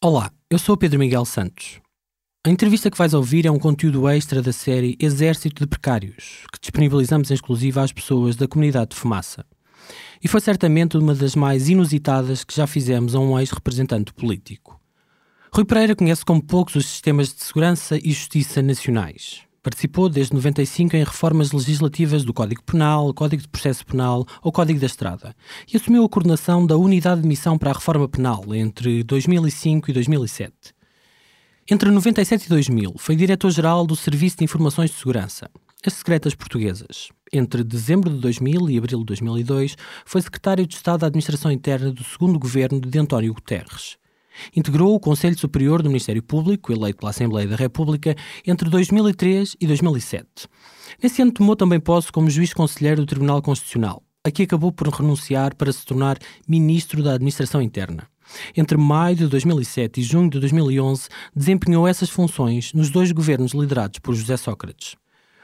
Olá, eu sou o Pedro Miguel Santos. A entrevista que vais ouvir é um conteúdo extra da série Exército de Precários, que disponibilizamos em exclusiva às pessoas da comunidade de Fumaça. E foi certamente uma das mais inusitadas que já fizemos a um ex-representante político. Rui Pereira conhece como poucos os sistemas de segurança e justiça nacionais. Participou desde 95 em reformas legislativas do Código Penal, Código de Processo Penal ou Código da Estrada e assumiu a coordenação da Unidade de Missão para a Reforma Penal entre 2005 e 2007. Entre 97 e 2000 foi diretor-geral do Serviço de Informações de Segurança, as secretas portuguesas. Entre dezembro de 2000 e abril de 2002 foi secretário de Estado da Administração Interna do segundo governo de António Guterres. Integrou o Conselho Superior do Ministério Público, eleito pela Assembleia da República, entre 2003 e 2007. Nesse ano tomou também posse como juiz conselheiro do Tribunal Constitucional. Aqui acabou por renunciar para se tornar ministro da Administração Interna. Entre maio de 2007 e junho de 2011, desempenhou essas funções nos dois governos liderados por José Sócrates.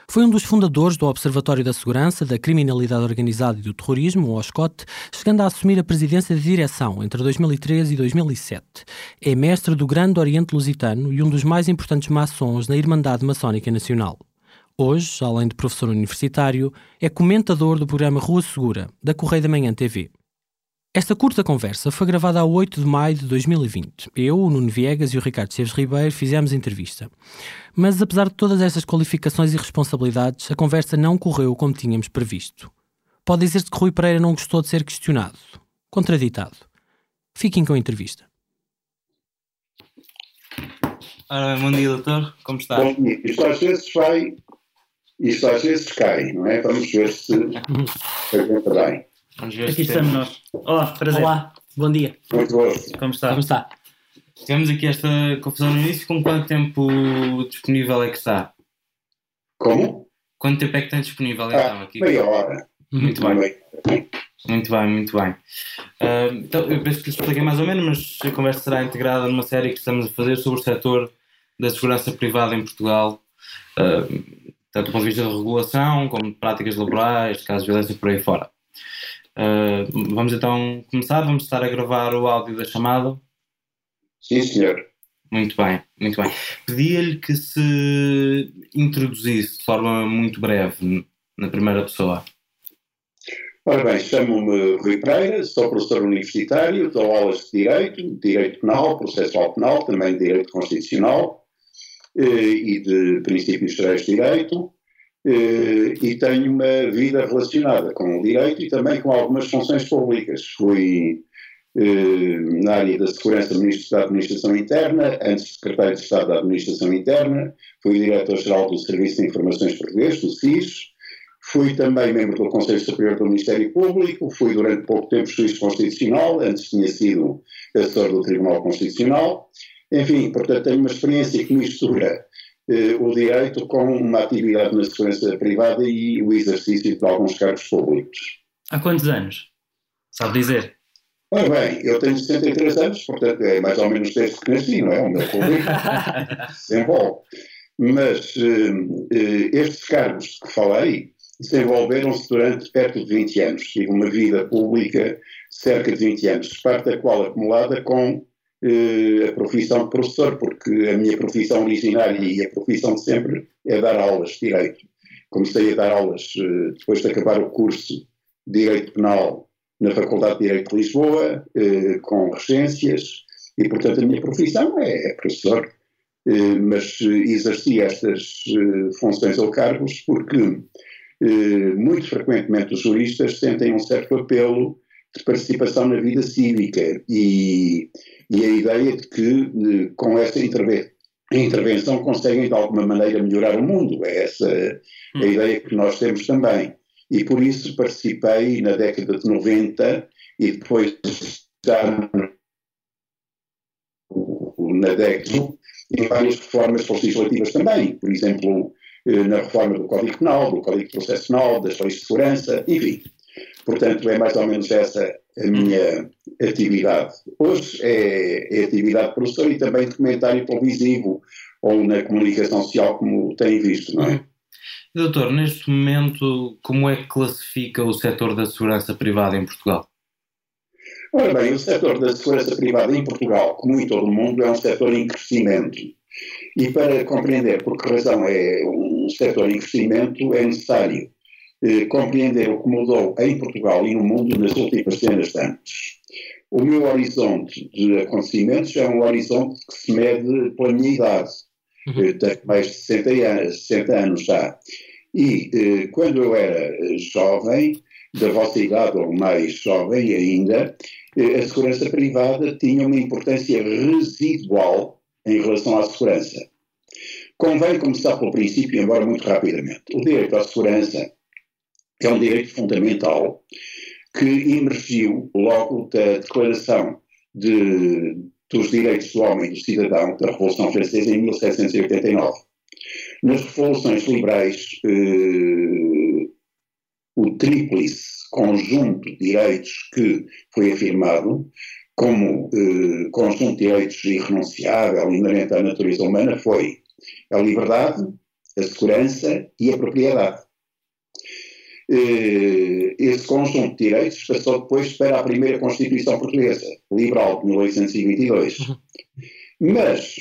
Foi um dos fundadores do Observatório da Segurança, da Criminalidade Organizada e do Terrorismo, o OSCOT, chegando a assumir a presidência de direção entre 2013 e 2007. É mestre do Grande Oriente Lusitano e um dos mais importantes maçons na Irmandade Maçónica Nacional. Hoje, além de professor universitário, é comentador do programa Rua Segura, da Correio da Manhã TV. Esta curta conversa foi gravada a 8 de maio de 2020. Eu, o Nuno Viegas e o Ricardo Esteves Ribeiro fizemos a entrevista. Mas apesar de todas estas qualificações e responsabilidades, a conversa não correu como tínhamos previsto. Pode dizer-se que Rui Pereira não gostou de ser questionado, contraditado. Fiquem com a entrevista. Ora, bom dia, doutor. Como está? Bom dia. Isto às vezes vai, isto às vezes cai, não é? Vamos ver se aguenta bem. Ver Aqui estamos nós. Olá, prazer. Olá, bom dia. Muito gosto. Como está? Como está? Tivemos aqui esta confusão no início. Com quanto tempo disponível é que está? Como? Quanto tempo é que tem disponível então Ah, aqui? meia hora. Muito Uma bem, muito bem, muito bem. Ah, então, eu penso que lhe expliquei mais ou menos, mas a conversa será integrada numa série que estamos a fazer sobre o setor da segurança privada em Portugal, ah, tanto do ponto de vista de regulação, como de práticas laborais, de casos de violência por aí fora. Ah, vamos então começar, vamos estar a gravar o áudio da chamada. Sim, senhor. Muito bem, muito bem. Pedia-lhe que se introduzisse de forma muito breve na primeira pessoa. Ora bem, chamo-me Rui Pereira, sou professor universitário, dou aulas de Direito, Direito Penal, Processual Penal, também Direito Constitucional eh, e de Princípios Gerais de Direito, e tenho uma vida relacionada com o Direito e também com algumas funções públicas. Fui eh, na área da Segurança Ministro da Administração Interna, antes Secretário de Estado da Administração Interna, fui Diretor-Geral do Serviço de Informações Português, do SIS, Fui também membro do Conselho Superior do Ministério Público, fui durante pouco tempo juiz constitucional, antes tinha sido assessor do Tribunal Constitucional. Enfim, portanto, tenho uma experiência que mistura eh, o direito com uma atividade na segurança privada e o exercício de alguns cargos públicos. Há quantos anos? Sabe dizer? Ora bem, eu tenho 63 anos, portanto, é mais ou menos desde que nasci, não é? O meu público se envolve. Mas eh, eh, estes cargos que falei desenvolveram-se durante perto de 20 anos. Tive uma vida pública cerca de 20 anos, parte da qual acumulada com eh, a profissão de professor, porque a minha profissão originária e a profissão de sempre é dar aulas de Direito. Comecei a dar aulas eh, depois de acabar o curso de Direito Penal na Faculdade de Direito de Lisboa, eh, com regências, e portanto a minha profissão é, é professor, eh, mas eh, exerci estas eh, funções ou cargos porque eh, muito frequentemente os juristas sentem um certo apelo de participação na vida cívica e, e a ideia de que eh, com essa interve- intervenção conseguem de alguma maneira melhorar o mundo. É essa a ideia que nós temos também. E por isso participei na década de 90 e depois já na década em várias reformas legislativas também. Por exemplo, eh, na reforma do Código Penal, do Código de Processo Penal, das leis de segurança, enfim. Portanto, é mais ou menos essa a minha atividade. Hoje é, é atividade de professor e também de comentário televisivo ou na comunicação social, como têm visto, não é? Doutor, neste momento, como é que classifica o setor da segurança privada em Portugal? Ora bem, o setor da segurança privada em Portugal, como em todo o mundo, é um setor em crescimento. E para compreender por que razão é um setor em crescimento, é necessário eh, compreender o que mudou em Portugal e no mundo nas últimas cenas de anos. O meu horizonte de acontecimentos é um horizonte que se mede pela minha idade. Uhum. tenho mais de 60 anos, 60 anos já. E eh, quando eu era jovem, da vossa idade ou mais jovem ainda, eh, a segurança privada tinha uma importância residual em relação à segurança. Convém começar pelo princípio, embora muito rapidamente. O direito à segurança é um direito fundamental que emergiu logo da Declaração de, dos Direitos do Homem e do Cidadão da Revolução Francesa em 1789. Nas revoluções liberais, eh, o tríplice conjunto de direitos que foi afirmado como eh, conjunto de direitos irrenunciável, inerente à natureza humana, foi a liberdade, a segurança e a propriedade. Eh, esse conjunto de direitos passou depois para a primeira Constituição Portuguesa, liberal de 1822. Uhum. Mas,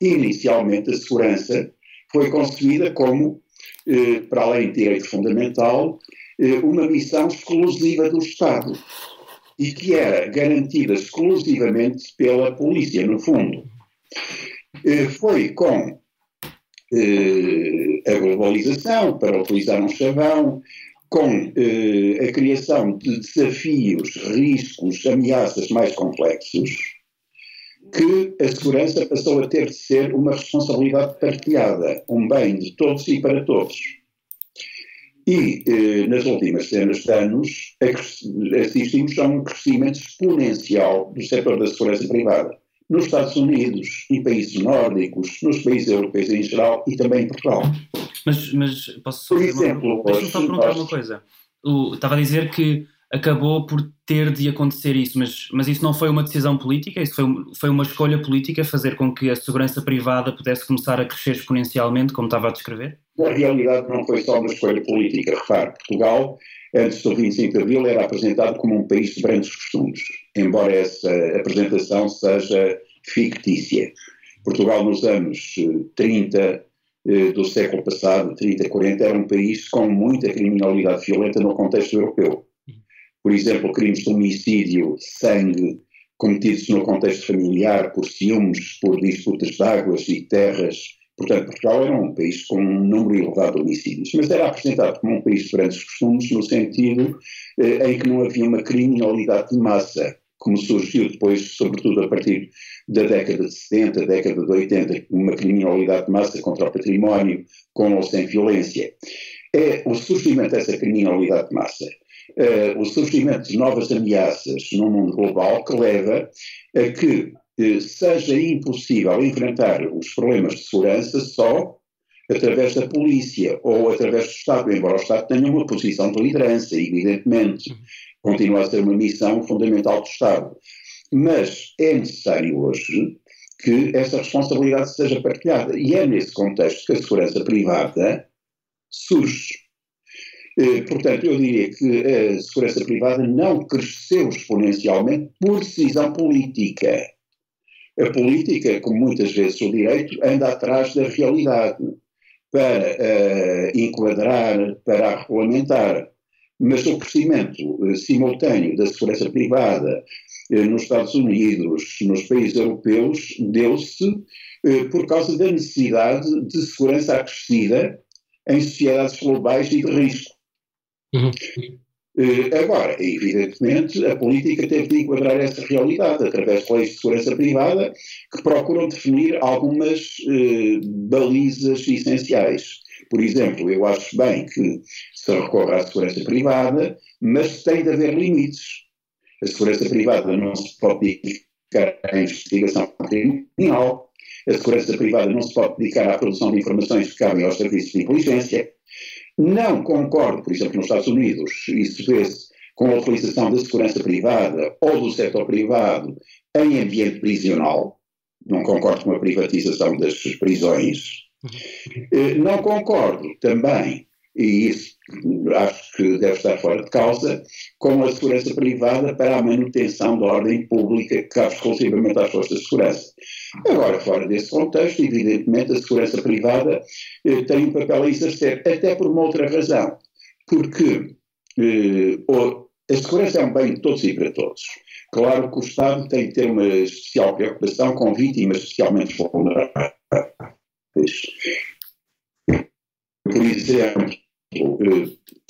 inicialmente, a segurança foi concebida como, eh, para além de direito fundamental, eh, uma missão exclusiva do Estado e que era garantida exclusivamente pela polícia, no fundo. Eh, foi com eh, a globalização, para utilizar um chavão, com a criação de desafios, riscos, ameaças mais complexos, que a segurança passou a ter de ser uma responsabilidade partilhada, um bem de todos e para todos. E eh, nas últimas cenas de anos assistimos a um crescimento exponencial do setor da segurança privada. Nos Estados Unidos, em países nórdicos, nos países europeus em geral e também em Portugal. Mas, mas posso só exemplo, deixa-me só perguntar uma coisa. O, estava a dizer que acabou por ter de acontecer isso, mas, mas isso não foi uma decisão política, isso foi, foi uma escolha política fazer com que a segurança privada pudesse começar a crescer exponencialmente, como estava a descrever? Na realidade não foi só uma escolha política. Repare, Portugal, antes do 25 de Abril, era apresentado como um país de grandes costumes, embora essa apresentação seja fictícia. Portugal nos anos 30 eh, eh, do século passado, 30, 40, era um país com muita criminalidade violenta no contexto europeu por exemplo, crimes de homicídio, sangue, cometidos no contexto familiar, por ciúmes, por disputas de águas e terras. Portanto, Portugal era um país com um número elevado de homicídios, mas era apresentado como um país de grandes costumes no sentido eh, em que não havia uma criminalidade de massa, como surgiu depois, sobretudo a partir da década de 70, década de 80, uma criminalidade de massa contra o património, com ou sem violência. É o surgimento dessa criminalidade de massa uh, o surgimento de novas ameaças no mundo global que leva a que uh, seja impossível enfrentar os problemas de segurança só através da polícia ou através do Estado, embora o Estado tenha uma posição de liderança, evidentemente, continua a ser uma missão fundamental do Estado. Mas é necessário hoje que essa responsabilidade seja partilhada. E é nesse contexto que a segurança privada surge. Eh, portanto, eu diria que a segurança privada não cresceu exponencialmente por decisão política. A política, como muitas vezes o direito, anda atrás da realidade para uh, enquadrar, para regulamentar. Mas o crescimento uh, simultâneo da segurança privada uh, nos Estados Unidos, nos países europeus, deu-se por causa da necessidade de segurança acrescida em sociedades globais e de risco. Uhum. Uh, agora, evidentemente, a política teve de enquadrar essa realidade através de leis de segurança privada que procuram definir algumas uh, balizas essenciais. Por exemplo, eu acho bem que se recorra à segurança privada, mas tem de haver limites. A segurança privada não se pode dedicar à investigação criminal, a segurança privada não se pode dedicar à produção de informações que cabem aos serviços de inteligência, não concordo, por exemplo, nos Estados Unidos, isso vê-se com a utilização da segurança privada ou do setor privado em ambiente prisional. Não concordo com a privatização das prisões. Eh, não concordo também e isso acho que deve estar fora de causa, com a segurança privada para a manutenção da ordem pública que cabe exclusivamente às forças de segurança. Agora, fora desse contexto, evidentemente a segurança privada eh, tem um papel a exercer, até por uma outra razão, porque eh, a segurança é um bem de todos e para todos. Claro que o Estado tem que ter uma especial preocupação com vítimas especialmente vulneráveis. Por exemplo,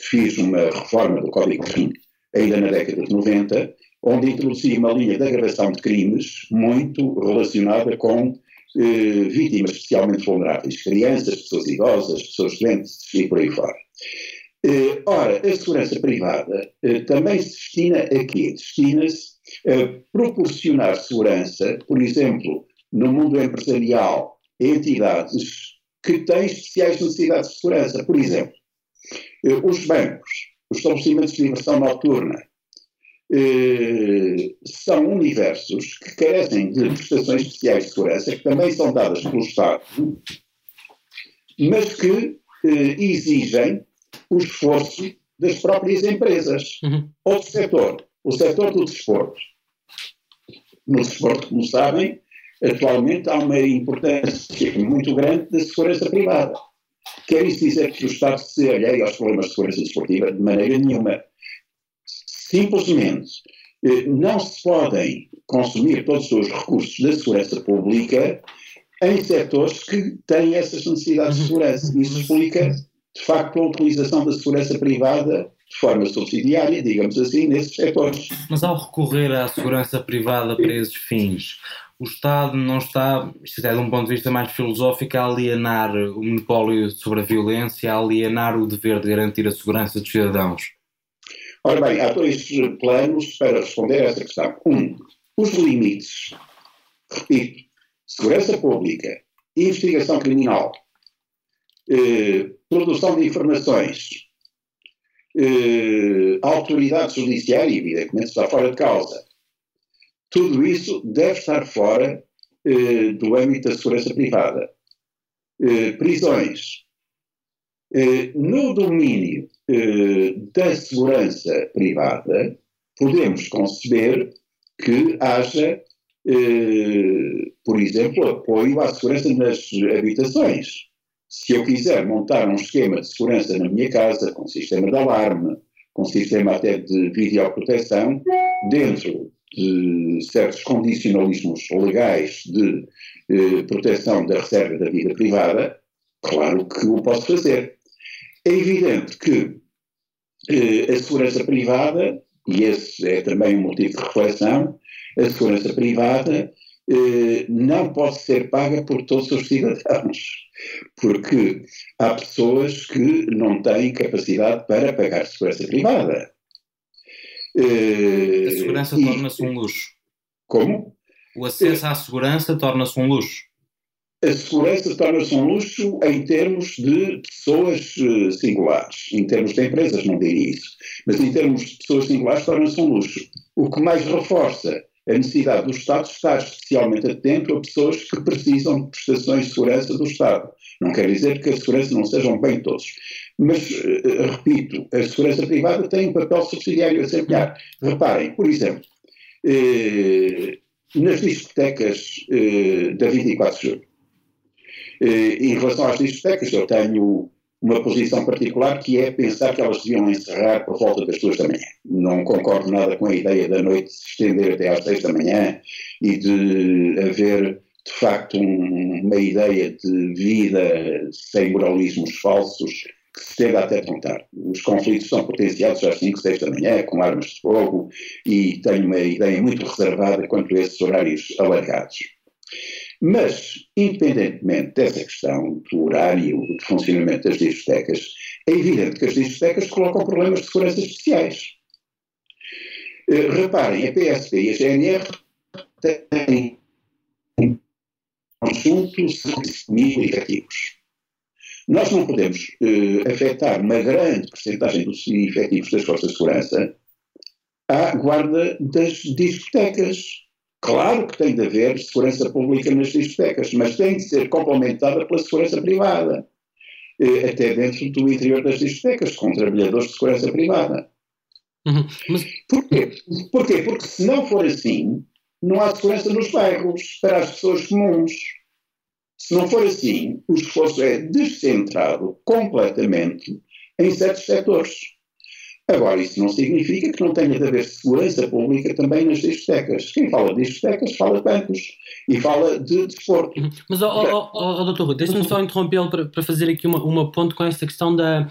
fiz uma reforma do Código Crime, ainda na década de 90, onde introduzi uma linha de agravação de crimes muito relacionada com eh, vítimas especialmente vulneráveis, crianças, pessoas idosas, pessoas doentes e por aí fora. Eh, ora, a segurança privada eh, também se destina a quê? Destina-se a proporcionar segurança, por exemplo, no mundo empresarial, entidades que têm especiais necessidades de segurança. Por exemplo, os bancos, os estabelecimentos de diversão noturna, eh, são universos que carecem de prestações especiais de segurança, que também são dadas pelo Estado, mas que eh, exigem o esforço das próprias empresas. Uhum. Outro setor, o setor do desporto. No desporto, como sabem, atualmente há uma importância muito grande da segurança privada. Quer isso dizer que o Estado se alheia aos problemas de segurança desportiva? De maneira nenhuma. Simplesmente eh, não se podem consumir todos os recursos da segurança pública em setores que têm essas necessidades de uhum. segurança. Isso explica, de facto, a utilização da segurança privada de forma subsidiária, digamos assim, nesses setores. Mas ao recorrer à segurança privada para esses fins, o Estado não está, isto é de um ponto de vista mais filosófico, a alienar o monopólio sobre a violência, a alienar o dever de garantir a segurança dos cidadãos? Ora bem, há dois planos para responder a essa questão. Um, os limites. Repito, segurança pública, investigação criminal, eh, produção de informações, eh, autoridade judiciária, evidentemente, está fora de causa tudo isso deve estar fora eh, do âmbito da segurança privada. Eh, prisões. Eh, no domínio eh, da segurança privada, podemos conceber que haja, eh, por exemplo, apoio à segurança nas habitações. Se eu quiser montar um esquema de segurança na minha casa, com sistema de alarme, com sistema até de videoproteção, dentro de certos condicionalismos legais de eh, proteção da reserva da vida privada, claro que o posso fazer. É evidente que eh, a segurança privada, e esse é também um motivo de reflexão, a segurança privada eh, não pode ser paga por todos os cidadãos, porque há pessoas que não têm capacidade para pagar segurança privada. Uh, a segurança torna-se um luxo. Como? O acesso à segurança torna-se um luxo. A segurança torna-se um luxo em termos de pessoas uh, singulares. Em termos de empresas, não diria isso. Mas em termos de pessoas singulares, torna-se um luxo. O que mais reforça a necessidade do Estado estar especialmente atento a pessoas que precisam de prestações de segurança do Estado. Não quer dizer que a segurança não sejam bem todos. Mas, uh, repito, a segurança privada tem um papel subsidiário a desempenhar. Reparem, por exemplo, uh, nas discotecas uh, da 24 de julho, em relação às discotecas, eu tenho uma posição particular que é pensar que elas deviam encerrar por volta das duas da manhã. Não concordo nada com a ideia da noite se estender até às seis da manhã e de haver de facto um, uma ideia de vida sem moralismos falsos que se estenda até tão tarde. Os conflitos são potenciados às 5, 6 da manhã, com armas de fogo, e tenho uma ideia muito reservada quanto a esses horários alargados. Mas, independentemente dessa questão do horário de funcionamento das discotecas, é evidente que as discotecas colocam problemas de segurança especiais. Uh, reparem, a PSP e a GNR têm conjuntos mil efetivos. Nós não podemos uh, afetar uma grande porcentagem dos efetivos das forças de segurança à guarda das discotecas. Claro que tem de haver segurança pública nas discotecas, mas tem de ser complementada pela segurança privada. eh, até dentro do interior das discotecas, com trabalhadores de segurança privada. Uhum. Mas... Porquê? Porquê? Porque se não for assim, não há segurança nos bairros para as pessoas comuns. Se não for assim, o esforço é descentrado completamente em certos setores. Agora, isso não significa que não tenha de haver segurança pública também nas discotecas. Quem fala de discotecas fala de bancos e fala de desporto. Mas, oh, oh, oh, oh doutor Rui, deixe-me só interrompê-lo para, para, fazer aqui uma, uma ponto com esta questão da,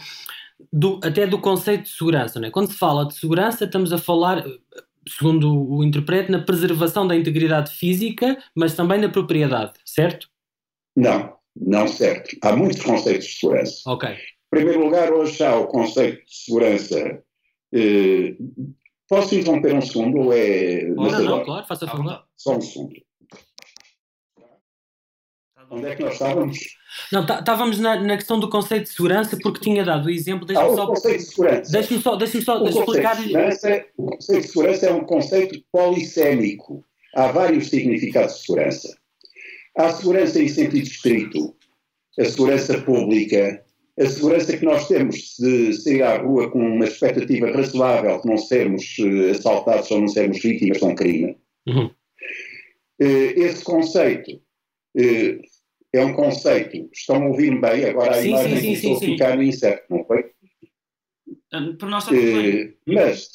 do, até do conceito de segurança. Não é? Quando se fala de segurança, estamos a falar, segundo o interprete, na preservação da integridade física, mas também na propriedade, certo? Não, não certo. Há muitos conceitos de segurança. Ok. Em primeiro lugar, hoje há o conceito de segurança. Eh, posso interromper um segundo? Ou é. Oh, não, não, claro, faça favor. Só um segundo. Onde é que nós estávamos? Não, estávamos na, na, questão do conceito de segurança, porque tinha dado o exemplo. Deixa-me ah, só. O conceito de segurança. Deixa-me só, deixa só o explicar-lhe. O conceito de segurança é um conceito polissémico. Há vários significados de segurança. Há a segurança em sentido estrito, a segurança pública, a segurança que nós temos de sair à rua com uma expectativa razoável de não sermos uh, assaltados ou não sermos vítimas de um crime. Uhum. Uh, esse conceito uh, é um conceito. Estão a ouvir bem? Agora a sim, imagem sim, sim, a ficar no incerto, não foi? Para nós está bem. Mas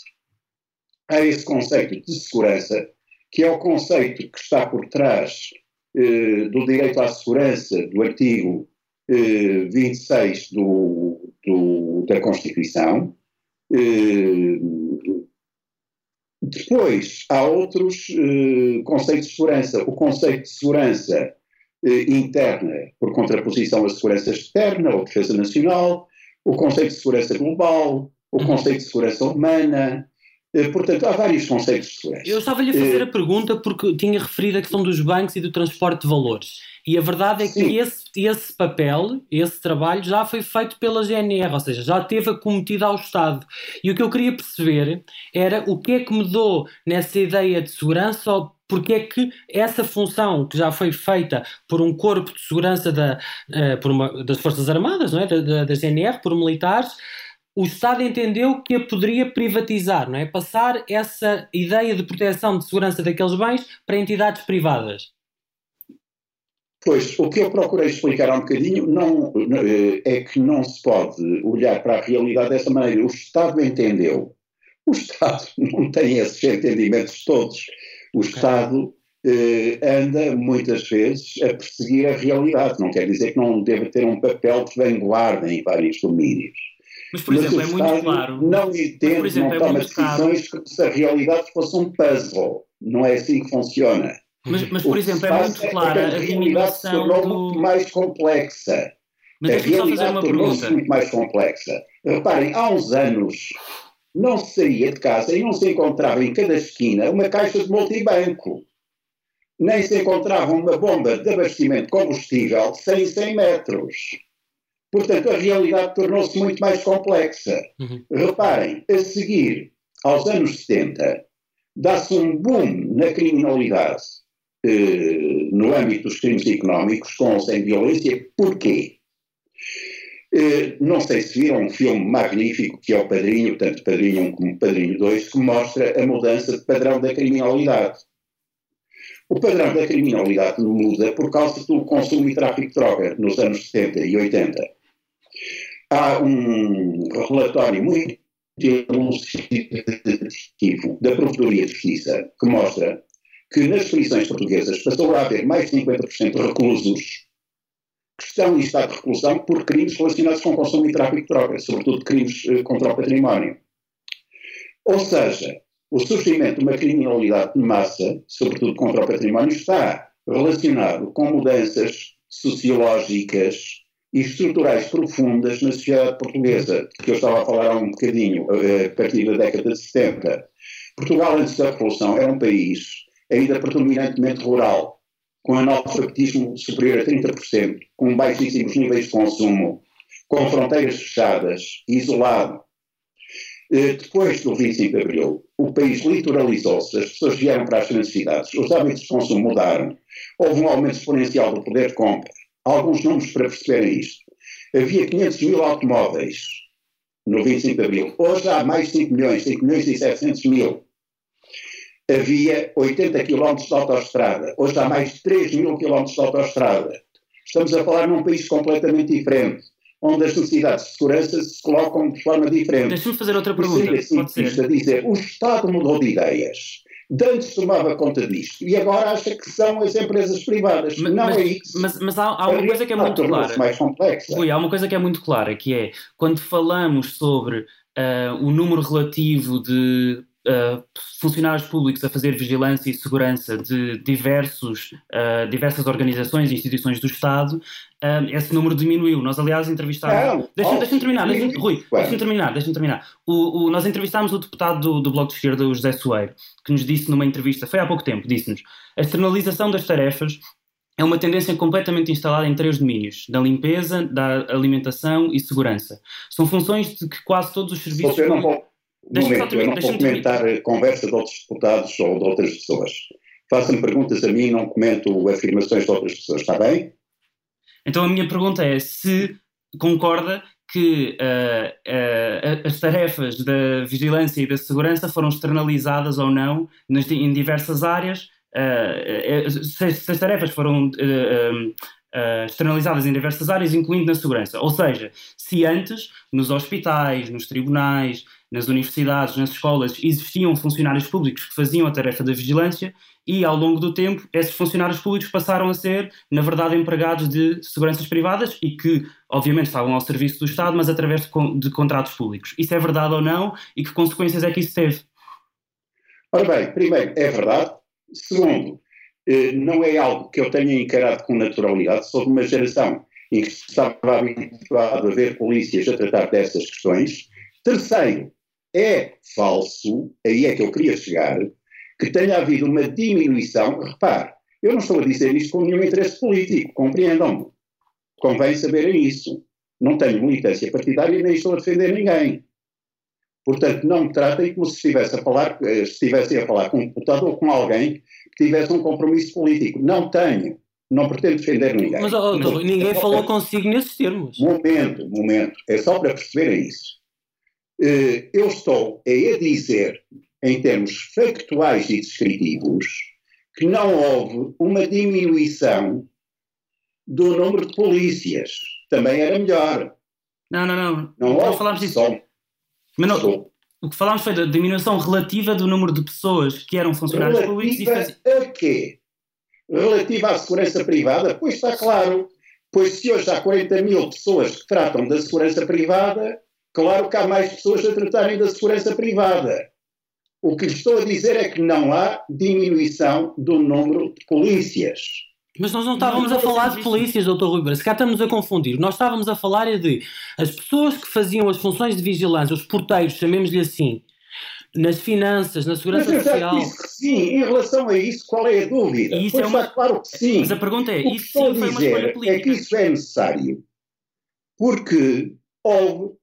há esse conceito de segurança, que é o conceito que está por trás eh, do direito à segurança do artigo eh, 26 do, do, da Constituição. Eh, depois, há outros eh, conceitos de segurança. O conceito de segurança eh, interna, por contraposição à segurança externa ou defesa nacional, o conceito de segurança global, o uhum. conceito de segurança humana, portanto, há vários conceitos segurança. Eu estava-lhe a fazer a pergunta porque tinha referido a questão dos bancos e do transporte de valores. E a verdade é Sim. que esse, esse papel, esse trabalho, já foi feito pela GNR, ou seja, já teve acometido ao Estado. E o que eu queria perceber era o que é que mudou nessa ideia de segurança ou porque é que essa função que já foi feita por um corpo de segurança da, uh, por uma, das Forças Armadas, não é? da, da, da GNR, por militares, o Estado entendeu que a poderia privatizar, não é? Passar essa ideia de proteção de segurança daqueles bens para entidades privadas. Pois, o que eu procurei explicar há um bocadinho não, eh, é que não se pode olhar para a realidade dessa maneira. O Estado entendeu. O Estado não tem esses entendimentos todos. O. Estado eh, anda muitas vezes a perseguir a realidade. Não quer dizer que não deve ter um papel de vanguarda em vários domínios. Mas, por exemplo, Mas é muito claro. Não entende, exemplo, não é toma decisões como se a realidade fosse um puzzle. Não é assim que funciona. Mas, mas por exemplo, é muito é clara a, a dimensão do... muito mais complexa. Mas a realidade tornou-se muito mais complexa. Reparem, há uns anos não se saía de casa e não se encontrava em cada esquina uma caixa de multibanco. Nem se encontrava uma bomba de abastecimento de combustível 100 100 metros. Portanto, a realidade tornou-se muito mais complexa. Uhum. Reparem, a seguir aos anos 70, dá-se um boom na criminalidade eh, no âmbito dos crimes económicos, com ou sem violência. Porquê? Eh, não sei se viram um filme magnífico que é o Padrinho, tanto Padrinho 1 como Padrinho 2, que mostra a mudança de padrão da criminalidade. O padrão da criminalidade muda por causa do consumo e tráfico de droga nos anos 70 e 80 há um relatório muito elucidativo da Procuradoria de Justiça que mostra que nas prisões portuguesas passou a haver mais de 50% de reclusos que estão em estado de reclusão por crimes relacionados com consumo e tráfico de drogas, sobretudo crimes eh, contra o património. Ou seja, o surgimento de uma criminalidade de massa, sobretudo contra o património, está relacionado com mudanças sociológicas, e estruturais profundas na sociedade portuguesa, que eu estava a falar há um bocadinho, eh, a partir da década de 70. Portugal, antes da Revolução, era um país ainda predominantemente rural, com analfabetismo superior a 30%, com baixíssimos níveis de consumo, com fronteiras fechadas, isolado. Eh, depois do 25 de Abril, o país litoralizou-se, as pessoas vieram para as grandes cidades, os hábitos de consumo mudaram, houve um aumento exponencial do poder de compra, alguns números para perceberem isto. havia 500 mil automóveis no 25 de Abril. Hoje há mais de 5 milhões, 5 milhões e 700 mil. Havia 80 quilómetros de autoestrada. Hoje há mais de 3 mil quilómetros de autoestrada. Estamos a falar num país completamente diferente, onde as necessidades de segurança se colocam de forma diferente. Deixa-me fazer outra pergunta. Seria simplista dizer, o Estado mudou de ideias. Dantes tomava conta disto e agora acha que são as empresas privadas. Mas, não mas, é isso. Mas, mas há, há, uma coisa que é muito clara. mais complexa. Rui, há uma coisa que é muito clara, que é quando falamos sobre uh, o número relativo de uh, funcionários públicos a fazer vigilância e segurança de diversos, uh, diversas organizações e instituições do Estado, uh, esse número diminuiu. Nós, aliás, entrevistámos. Deixa-me deixa terminar, deixa Rui, deixa-me terminar, deixa terminar. O, o, nós entrevistámos o deputado do, do Bloco de Esquerda, o José Soeiro, que nos disse numa entrevista, foi há pouco tempo, disse-nos: a externalização das tarefas é uma tendência completamente instalada em três domínios: da limpeza, da alimentação e segurança. São funções de que quase todos os serviços. Você não pode Deixa momento, eu não vou comentar a conversa de outros deputados ou de outras pessoas. Façam perguntas a mim e não comento afirmações de outras pessoas, está bem? Então a minha pergunta é se concorda que uh, uh, as tarefas da vigilância e da segurança foram externalizadas ou não nas, em diversas áreas, uh, se, se, as tarefas foram externalizadas em diversas áreas, incluindo na segurança. Ou seja, se antes, nos hospitais, nos tribunais, nas universidades, nas escolas, existiam funcionários públicos que faziam a tarefa da vigilância e, ao longo do tempo, esses funcionários públicos passaram a ser, na verdade, empregados de seguranças privadas e que, obviamente, estavam ao serviço do Estado, mas através de, de contratos públicos. Isso é verdade ou não e que consequências é que isso teve? Ora bem, primeiro, é verdade. Segundo, eh, não é algo que eu tenha encarado com naturalidade. Sou de uma geração em que estava habituado a ver polícias a tratar dessas questões. Terceiro, é falso, aí é que eu queria chegar, que tenha havido uma diminuição. Repare, eu não estou a dizer isto com nenhum interesse político, compreendam-me. Convém saberem isso. Não tenho militância partidária e nem estou a defender ninguém. Portanto, não me tratem como se estivesse a falar, eh, estivessem a falar com um deputado ou com alguém que tivesse um compromisso político. Não tenho. Não pretendo defender ninguém. Mas, oh, Mas ninguém falou consigo nesses termos. Momento, momento. É só para perceberem isso. Eh, eu estou a dizer, em termos factuais e descritivos, que não houve uma diminuição do número de polícias. Também era melhor. Não, não, não. Não, não falámos disso. Mas não, o que falámos foi da diminuição relativa do número de pessoas que eram funcionários relativa públicos. Relativa a quê? Relativa à segurança privada? Pois está claro. Pois se hoje há 40 mil pessoas que tratam da segurança privada, Claro que há mais pessoas a tratarem da segurança privada. O que estou a dizer é que não há diminuição do número de polícias. Mas nós não estávamos não, a falar de polícias, doutor Rui Se cá estamos a confundir. Nós estávamos a falar é de as pessoas que faziam as funções de vigilância, os porteiros, chamemos-lhe assim, nas finanças, na segurança mas social. Disse que sim, em relação a isso, qual é a dúvida? isso pois é uma... claro que sim. Mas a pergunta é: o isso sim foi uma escolha política? É que isso é necessário porque houve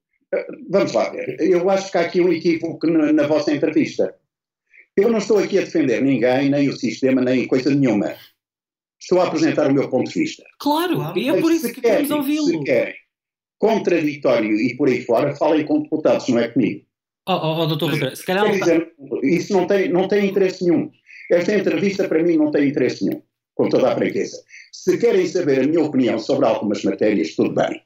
Vamos lá ver. Eu acho que há aqui um equívoco na, na vossa entrevista. Eu não estou aqui a defender ninguém, nem o sistema, nem coisa nenhuma. Estou a apresentar o meu ponto de vista. Claro, e é por isso que queremos ouvi-lo. Se querem contraditório e por aí fora, falem com deputados, não é comigo. Oh, oh, oh doutor se calhar... Dizer, isso não tem, não tem interesse nenhum. Esta entrevista, para mim, não tem interesse nenhum, com toda a franqueza. Se querem saber a minha opinião sobre algumas matérias, tudo bem.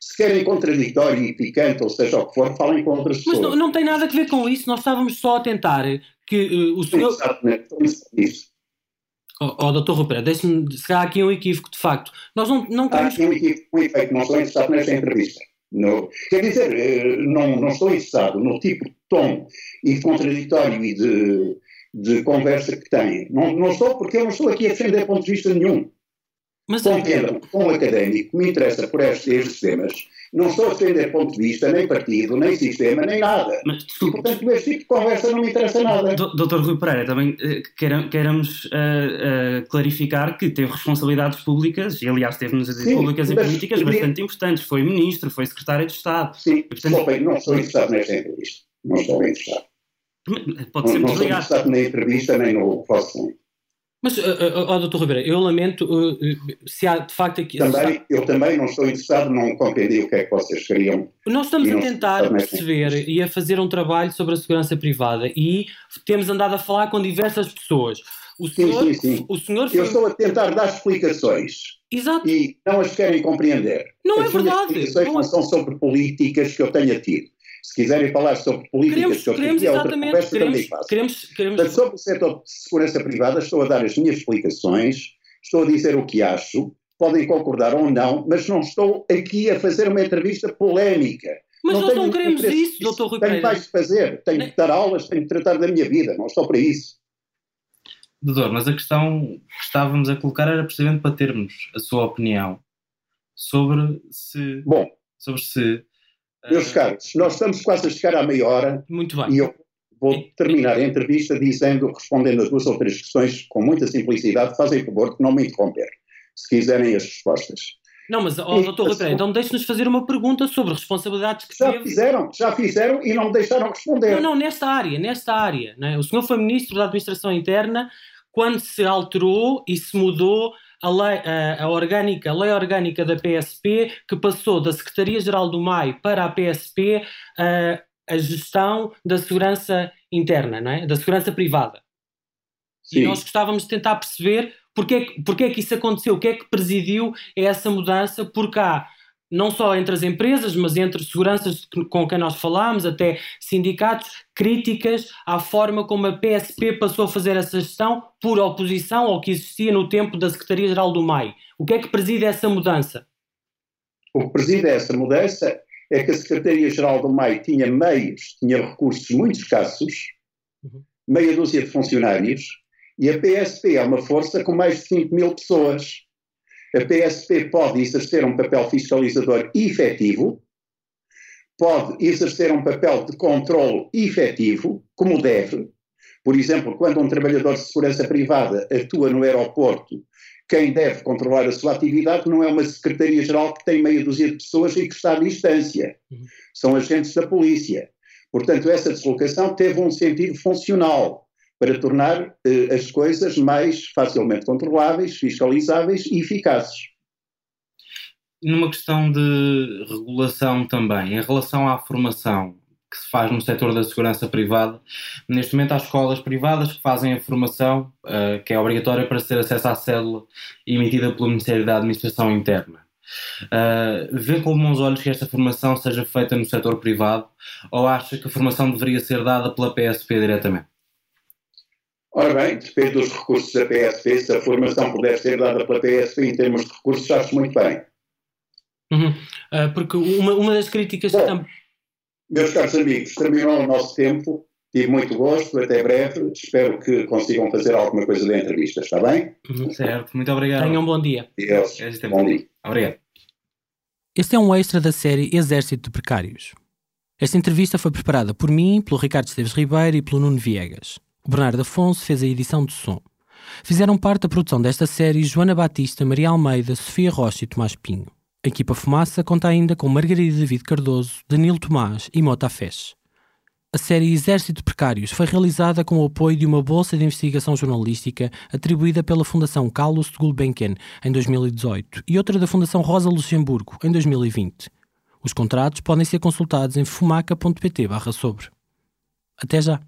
Se querem contraditório e picante, ou seja o que for, falem com outras pessoas. Mas não, não tem nada a ver com isso, nós estávamos só a tentar que uh, o senhor. Exatamente, isso. Oh, oh doutor Rupert, deixe-me. Se há aqui um equívoco, de facto. Nós não, não queremos. Há aqui um equívoco, um efeito, não estou interessado nesta entrevista. No, quer dizer, eh, não, não estou interessado no tipo de tom e de contraditório e de, de conversa que tem. Não, não estou, porque eu não estou aqui a defender ponto de vista nenhum. Mas Compreendam, como académico, me interessa por estes, estes temas. Não estou a defender ponto de vista, nem partido, nem sistema, nem nada. Mas, e, portanto, este tipo de conversa não me interessa nada. Doutor Rui Pereira, também queremos uh, uh, clarificar que teve responsabilidades públicas, e aliás teve nos públicas e políticas bastante importantes. Foi ministro, foi secretário de Estado. Sim, e, portanto, desculpem, não estou interessado nesta entrevista. Não estou interessado. Pode ser não, não estou interessado na entrevista nem no vosso Mas, uh, uh, oh, doutor Ribeiro, eu lamento uh, se há de facto aqui. Também, eu também não estou interessado, não compreendi o que é que vocês queriam. Nós estamos a tentar perceber e a fazer um trabalho sobre a segurança privada e temos andado a falar com diversas pessoas. O senhor, sim, sim, sim. O senhor foi... Eu estou a tentar dar explicações. Exato. E não as querem compreender. Não as é verdade. As explicações não, é... são sobre políticas que eu tenha tido. Se quiserem falar sobre políticas queremos, que eu queremos, tenho, é outra conversa queremos, também faço. Queremos, queremos... Mas sobre o setor de segurança privada estou a dar as minhas explicações, estou a dizer o que acho, podem concordar ou não, mas não estou aqui a fazer uma entrevista polémica. Mas não nós não queremos isso, doutor Rui Tenho mais de fazer, tenho de dar aulas, tenho de tratar da minha vida, não estou para isso. Doutor, mas a questão que estávamos a colocar era precisamente para termos a sua opinião sobre se. Bom. Sobre se. Meus uh, caros, nós estamos quase a chegar à meia hora. Muito bem. E eu vou terminar a entrevista dizendo, respondendo a duas ou três questões com muita simplicidade. Fazem favor de não me interromper, se quiserem as respostas. Não, mas, oh, doutor Rui então deixe-nos fazer uma pergunta sobre responsabilidades que já teve. fizeram, já fizeram e não me deixaram responder. Não, não, nesta área, nesta área. Né? O senhor foi Ministro da Administração Interna quando se alterou e se mudou a lei, a, a, orgânica, a lei orgânica da PSP, que passou da Secretaria-Geral do MAI para a PSP a, a gestão da segurança interna, não é? da segurança privada. Sim. E nós gostávamos de tentar perceber porque, porque é que isso aconteceu, o que é que presidiu essa mudança, porque há não só entre as empresas, mas entre seguranças com quem nós falámos, até sindicatos, críticas à forma como a PSP passou a fazer essa gestão por oposição ao que existia no tempo da Secretaria-Geral do MAI. O que é que preside essa mudança? O que preside essa mudança é que a Secretaria-Geral do MAI tinha meios, tinha recursos muito escassos, uhum. meia dúzia de funcionários, e a PSP é uma força com mais de 5 mil pessoas a PSP pode exercer um papel fiscalizador efetivo, pode exercer um papel de controle efetivo, como deve. Por exemplo, quando um trabalhador de segurança privada atua no aeroporto, quem deve controlar a sua atividade não é uma secretaria-geral que tem meia dúzia de pessoas e que está à distância. Uhum. São agentes da polícia. Portanto, essa deslocação teve um sentido funcional para tornar eh, as coisas mais facilmente controláveis, fiscalizáveis e eficazes. Numa questão de regulação também, em relação à formação que se faz no setor da segurança privada, neste momento há escolas privadas que fazem a formação uh, que é obrigatória para ter acesso à célula emitida pelo Ministério da Administração Interna. Uh, vê com bons olhos que esta formação seja feita no setor privado ou acha que a formação deveria ser dada pela PSP diretamente? Ora bem, depende dos recursos da PSP. Se a formação puder ser dada pela PSP em termos de recursos, acho muito bem. Uhum. Uh, porque uma, uma das críticas Bom, que Meus caros amigos, terminou o nosso tempo. Tive muito gosto, até breve. Espero que consigam fazer alguma coisa da entrevista, está bem? Uhum. Certo, muito obrigado. Tenham um bom dia. Deus. Bom dia. Obrigado. Este é um extra da série Exército de Precários. Esta entrevista foi preparada por mim, pelo Ricardo Esteves Ribeiro e pelo Nuno Viegas. Bernardo Afonso fez a edição de som. Fizeram parte da produção desta série Joana Batista, Maria Almeida, Sofia Rocha e Tomás Pinho. A equipa Fumaça conta ainda com Margarida David Cardoso, Danilo Tomás e Mota Fez. A série Exército Precários foi realizada com o apoio de uma bolsa de investigação jornalística atribuída pela Fundação Carlos de Gulbenkian em 2018 e outra da Fundação Rosa Luxemburgo em 2020. Os contratos podem ser consultados em fumaca.pt/sobre. Até já!